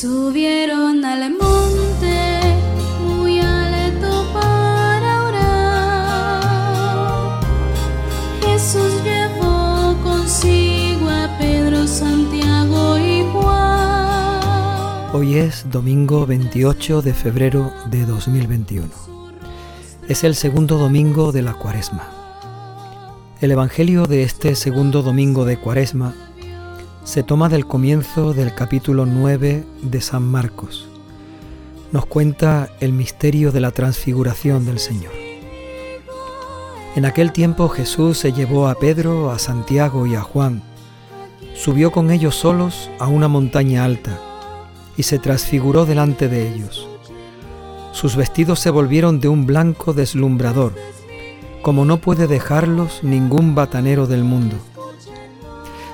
Subieron al monte muy alto para orar. Jesús llevó consigo a Pedro, Santiago y Juan. Hoy es domingo 28 de febrero de 2021. Es el segundo domingo de la cuaresma. El Evangelio de este segundo domingo de cuaresma se toma del comienzo del capítulo 9 de San Marcos. Nos cuenta el misterio de la transfiguración del Señor. En aquel tiempo Jesús se llevó a Pedro, a Santiago y a Juan, subió con ellos solos a una montaña alta y se transfiguró delante de ellos. Sus vestidos se volvieron de un blanco deslumbrador, como no puede dejarlos ningún batanero del mundo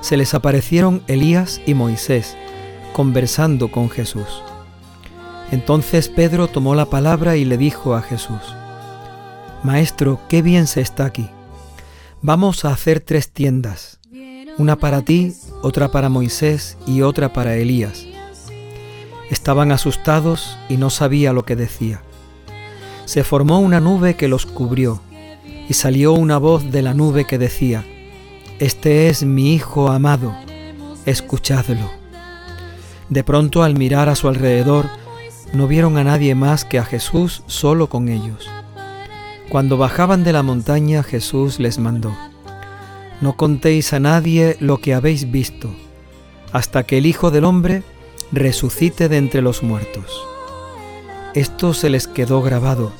se les aparecieron Elías y Moisés, conversando con Jesús. Entonces Pedro tomó la palabra y le dijo a Jesús, Maestro, qué bien se está aquí. Vamos a hacer tres tiendas, una para ti, otra para Moisés y otra para Elías. Estaban asustados y no sabía lo que decía. Se formó una nube que los cubrió, y salió una voz de la nube que decía, este es mi Hijo amado, escuchadlo. De pronto al mirar a su alrededor, no vieron a nadie más que a Jesús solo con ellos. Cuando bajaban de la montaña, Jesús les mandó, No contéis a nadie lo que habéis visto, hasta que el Hijo del Hombre resucite de entre los muertos. Esto se les quedó grabado,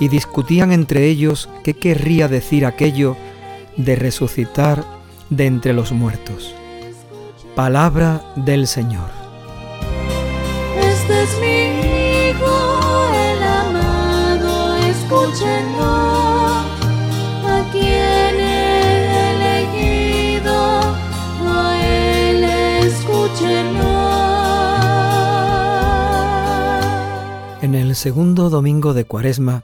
y discutían entre ellos qué querría decir aquello de resucitar de entre los muertos. Palabra del Señor. Este es mi hijo, el amado, escúchenlo. A quien he elegido, a él escúchenlo. En el segundo domingo de Cuaresma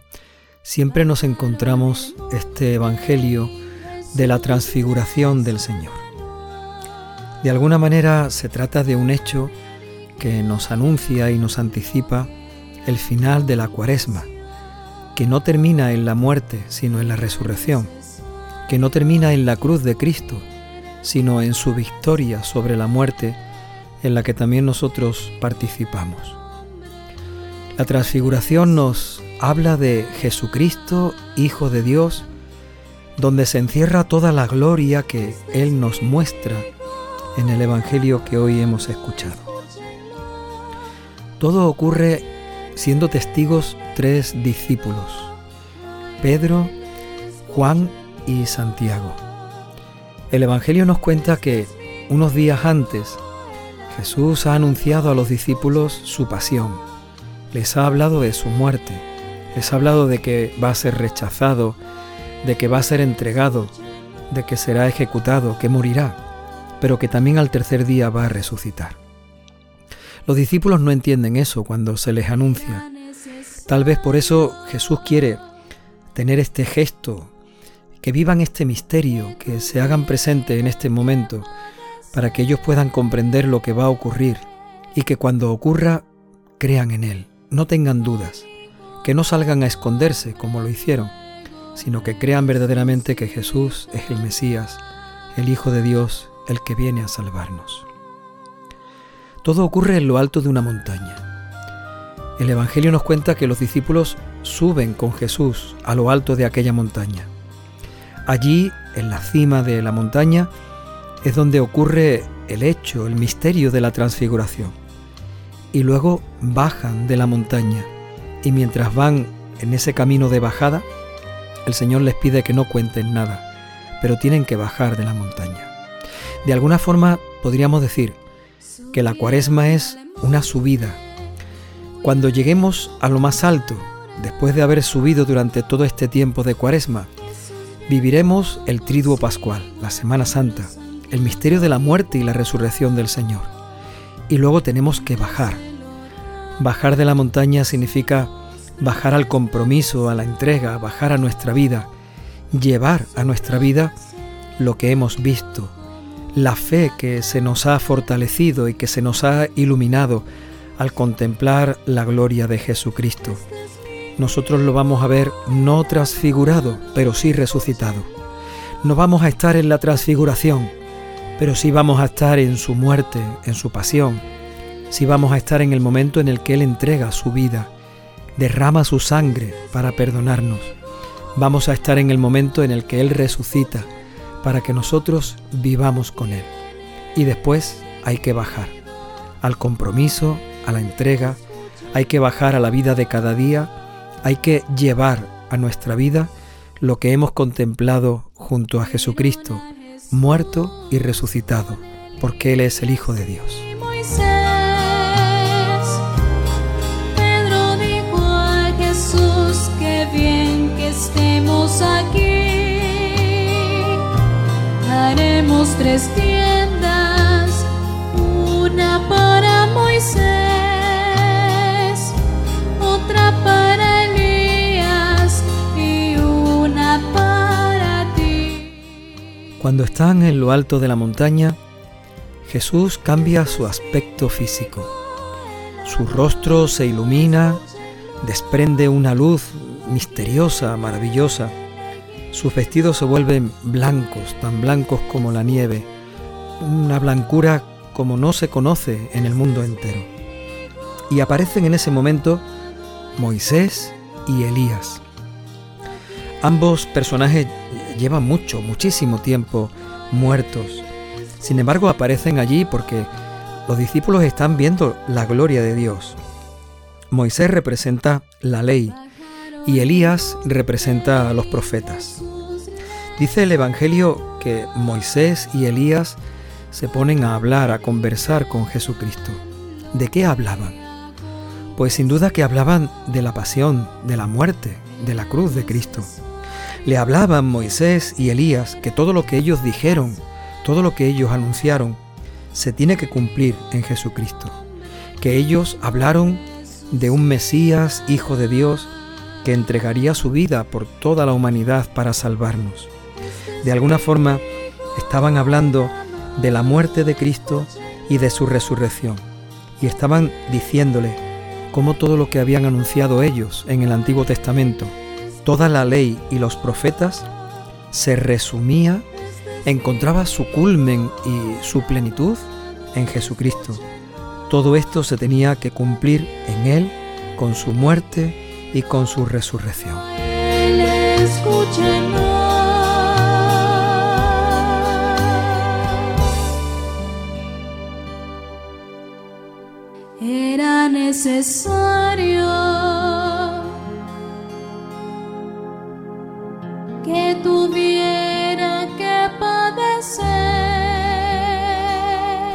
siempre nos encontramos este Evangelio de la transfiguración del Señor. De alguna manera se trata de un hecho que nos anuncia y nos anticipa el final de la cuaresma, que no termina en la muerte, sino en la resurrección, que no termina en la cruz de Cristo, sino en su victoria sobre la muerte, en la que también nosotros participamos. La transfiguración nos habla de Jesucristo, Hijo de Dios, donde se encierra toda la gloria que Él nos muestra en el Evangelio que hoy hemos escuchado. Todo ocurre siendo testigos tres discípulos, Pedro, Juan y Santiago. El Evangelio nos cuenta que unos días antes Jesús ha anunciado a los discípulos su pasión, les ha hablado de su muerte, les ha hablado de que va a ser rechazado, de que va a ser entregado, de que será ejecutado, que morirá, pero que también al tercer día va a resucitar. Los discípulos no entienden eso cuando se les anuncia. Tal vez por eso Jesús quiere tener este gesto, que vivan este misterio, que se hagan presente en este momento, para que ellos puedan comprender lo que va a ocurrir y que cuando ocurra crean en Él, no tengan dudas, que no salgan a esconderse como lo hicieron sino que crean verdaderamente que Jesús es el Mesías, el Hijo de Dios, el que viene a salvarnos. Todo ocurre en lo alto de una montaña. El Evangelio nos cuenta que los discípulos suben con Jesús a lo alto de aquella montaña. Allí, en la cima de la montaña, es donde ocurre el hecho, el misterio de la transfiguración. Y luego bajan de la montaña y mientras van en ese camino de bajada, el Señor les pide que no cuenten nada, pero tienen que bajar de la montaña. De alguna forma podríamos decir que la cuaresma es una subida. Cuando lleguemos a lo más alto, después de haber subido durante todo este tiempo de cuaresma, viviremos el triduo pascual, la Semana Santa, el misterio de la muerte y la resurrección del Señor. Y luego tenemos que bajar. Bajar de la montaña significa bajar al compromiso, a la entrega, bajar a nuestra vida, llevar a nuestra vida lo que hemos visto, la fe que se nos ha fortalecido y que se nos ha iluminado al contemplar la gloria de Jesucristo. Nosotros lo vamos a ver no transfigurado, pero sí resucitado. No vamos a estar en la transfiguración, pero sí vamos a estar en su muerte, en su pasión. Sí vamos a estar en el momento en el que Él entrega su vida, derrama su sangre para perdonarnos. Vamos a estar en el momento en el que Él resucita para que nosotros vivamos con Él. Y después hay que bajar al compromiso, a la entrega, hay que bajar a la vida de cada día, hay que llevar a nuestra vida lo que hemos contemplado junto a Jesucristo, muerto y resucitado, porque Él es el Hijo de Dios. Aquí, haremos tres tiendas, una para Moisés, otra para Elías y una para ti. Cuando están en lo alto de la montaña, Jesús cambia su aspecto físico. Su rostro se ilumina, desprende una luz misteriosa, maravillosa. Sus vestidos se vuelven blancos, tan blancos como la nieve, una blancura como no se conoce en el mundo entero. Y aparecen en ese momento Moisés y Elías. Ambos personajes llevan mucho, muchísimo tiempo muertos. Sin embargo, aparecen allí porque los discípulos están viendo la gloria de Dios. Moisés representa la ley y Elías representa a los profetas. Dice el Evangelio que Moisés y Elías se ponen a hablar, a conversar con Jesucristo. ¿De qué hablaban? Pues sin duda que hablaban de la pasión, de la muerte, de la cruz de Cristo. Le hablaban Moisés y Elías que todo lo que ellos dijeron, todo lo que ellos anunciaron, se tiene que cumplir en Jesucristo. Que ellos hablaron de un Mesías, Hijo de Dios, que entregaría su vida por toda la humanidad para salvarnos. De alguna forma estaban hablando de la muerte de Cristo y de su resurrección. Y estaban diciéndole cómo todo lo que habían anunciado ellos en el Antiguo Testamento, toda la ley y los profetas, se resumía, encontraba su culmen y su plenitud en Jesucristo. Todo esto se tenía que cumplir en Él con su muerte y con su resurrección. Necesario que tuviera que padecer.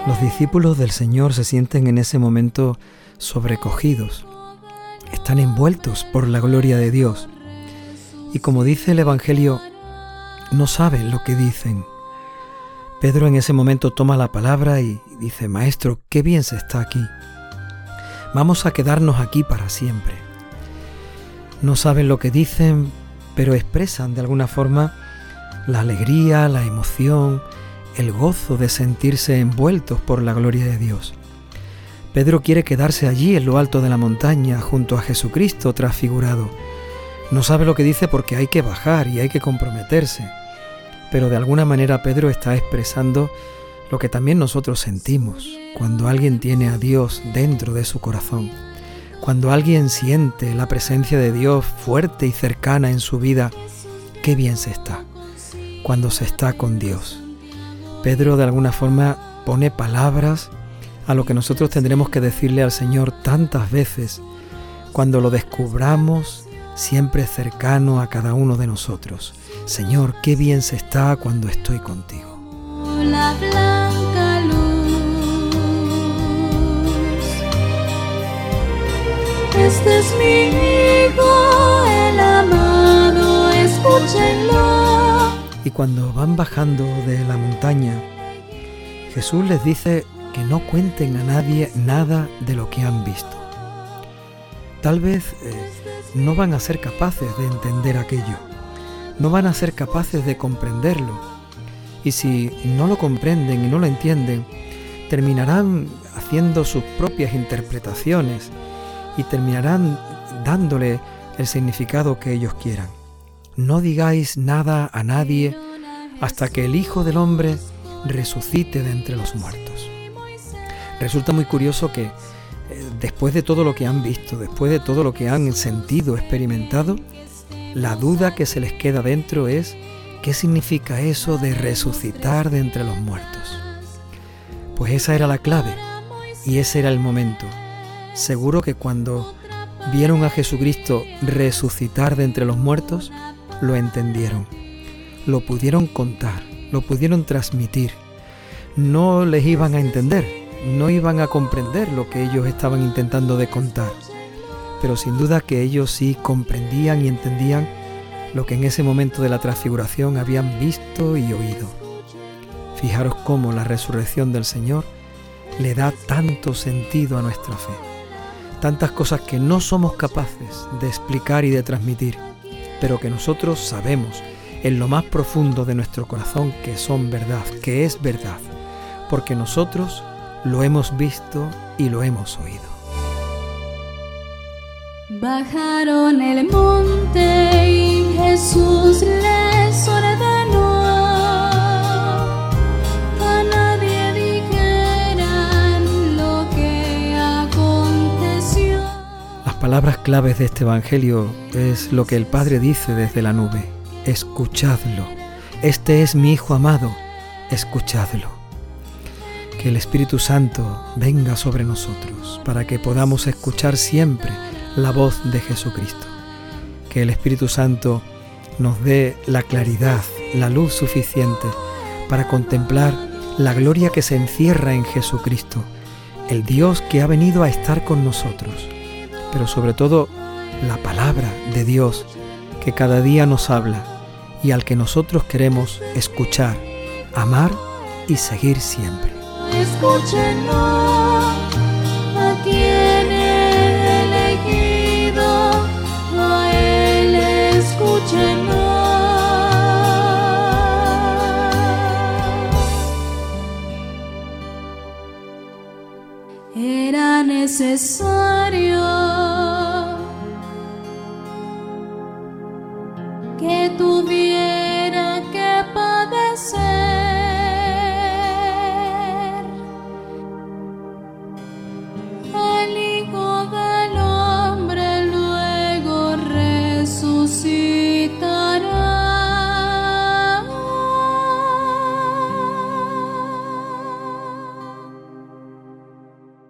Los discípulos del Señor se sienten en ese momento sobrecogidos, están envueltos por la gloria de Dios. Y como dice el Evangelio, no saben lo que dicen. Pedro en ese momento toma la palabra y dice, Maestro, qué bien se está aquí. Vamos a quedarnos aquí para siempre. No saben lo que dicen, pero expresan de alguna forma la alegría, la emoción, el gozo de sentirse envueltos por la gloria de Dios. Pedro quiere quedarse allí en lo alto de la montaña junto a Jesucristo transfigurado. No sabe lo que dice porque hay que bajar y hay que comprometerse. Pero de alguna manera Pedro está expresando lo que también nosotros sentimos cuando alguien tiene a Dios dentro de su corazón. Cuando alguien siente la presencia de Dios fuerte y cercana en su vida, qué bien se está. Cuando se está con Dios. Pedro de alguna forma pone palabras a lo que nosotros tendremos que decirle al Señor tantas veces cuando lo descubramos siempre cercano a cada uno de nosotros. Señor, qué bien se está cuando estoy contigo. Este es mi hijo, el amado, escúchenlo. Y cuando van bajando de la montaña, Jesús les dice que no cuenten a nadie nada de lo que han visto. Tal vez eh, no van a ser capaces de entender aquello, no van a ser capaces de comprenderlo. Y si no lo comprenden y no lo entienden, terminarán haciendo sus propias interpretaciones y terminarán dándole el significado que ellos quieran. No digáis nada a nadie hasta que el Hijo del Hombre resucite de entre los muertos. Resulta muy curioso que eh, después de todo lo que han visto, después de todo lo que han sentido, experimentado, la duda que se les queda dentro es ¿qué significa eso de resucitar de entre los muertos? Pues esa era la clave y ese era el momento. Seguro que cuando vieron a Jesucristo resucitar de entre los muertos, lo entendieron, lo pudieron contar, lo pudieron transmitir. No les iban a entender, no iban a comprender lo que ellos estaban intentando de contar, pero sin duda que ellos sí comprendían y entendían lo que en ese momento de la transfiguración habían visto y oído. Fijaros cómo la resurrección del Señor le da tanto sentido a nuestra fe, tantas cosas que no somos capaces de explicar y de transmitir, pero que nosotros sabemos en lo más profundo de nuestro corazón que son verdad, que es verdad, porque nosotros lo hemos visto y lo hemos oído. Bajaron el monte y Jesús les palabras claves de este Evangelio es lo que el Padre dice desde la nube. Escuchadlo. Este es mi Hijo amado. Escuchadlo. Que el Espíritu Santo venga sobre nosotros para que podamos escuchar siempre la voz de Jesucristo. Que el Espíritu Santo nos dé la claridad, la luz suficiente para contemplar la gloria que se encierra en Jesucristo, el Dios que ha venido a estar con nosotros, pero sobre todo la palabra de Dios que cada día nos habla y al que nosotros queremos escuchar, amar y seguir siempre a quien elegido, él. Era necesario que tu vida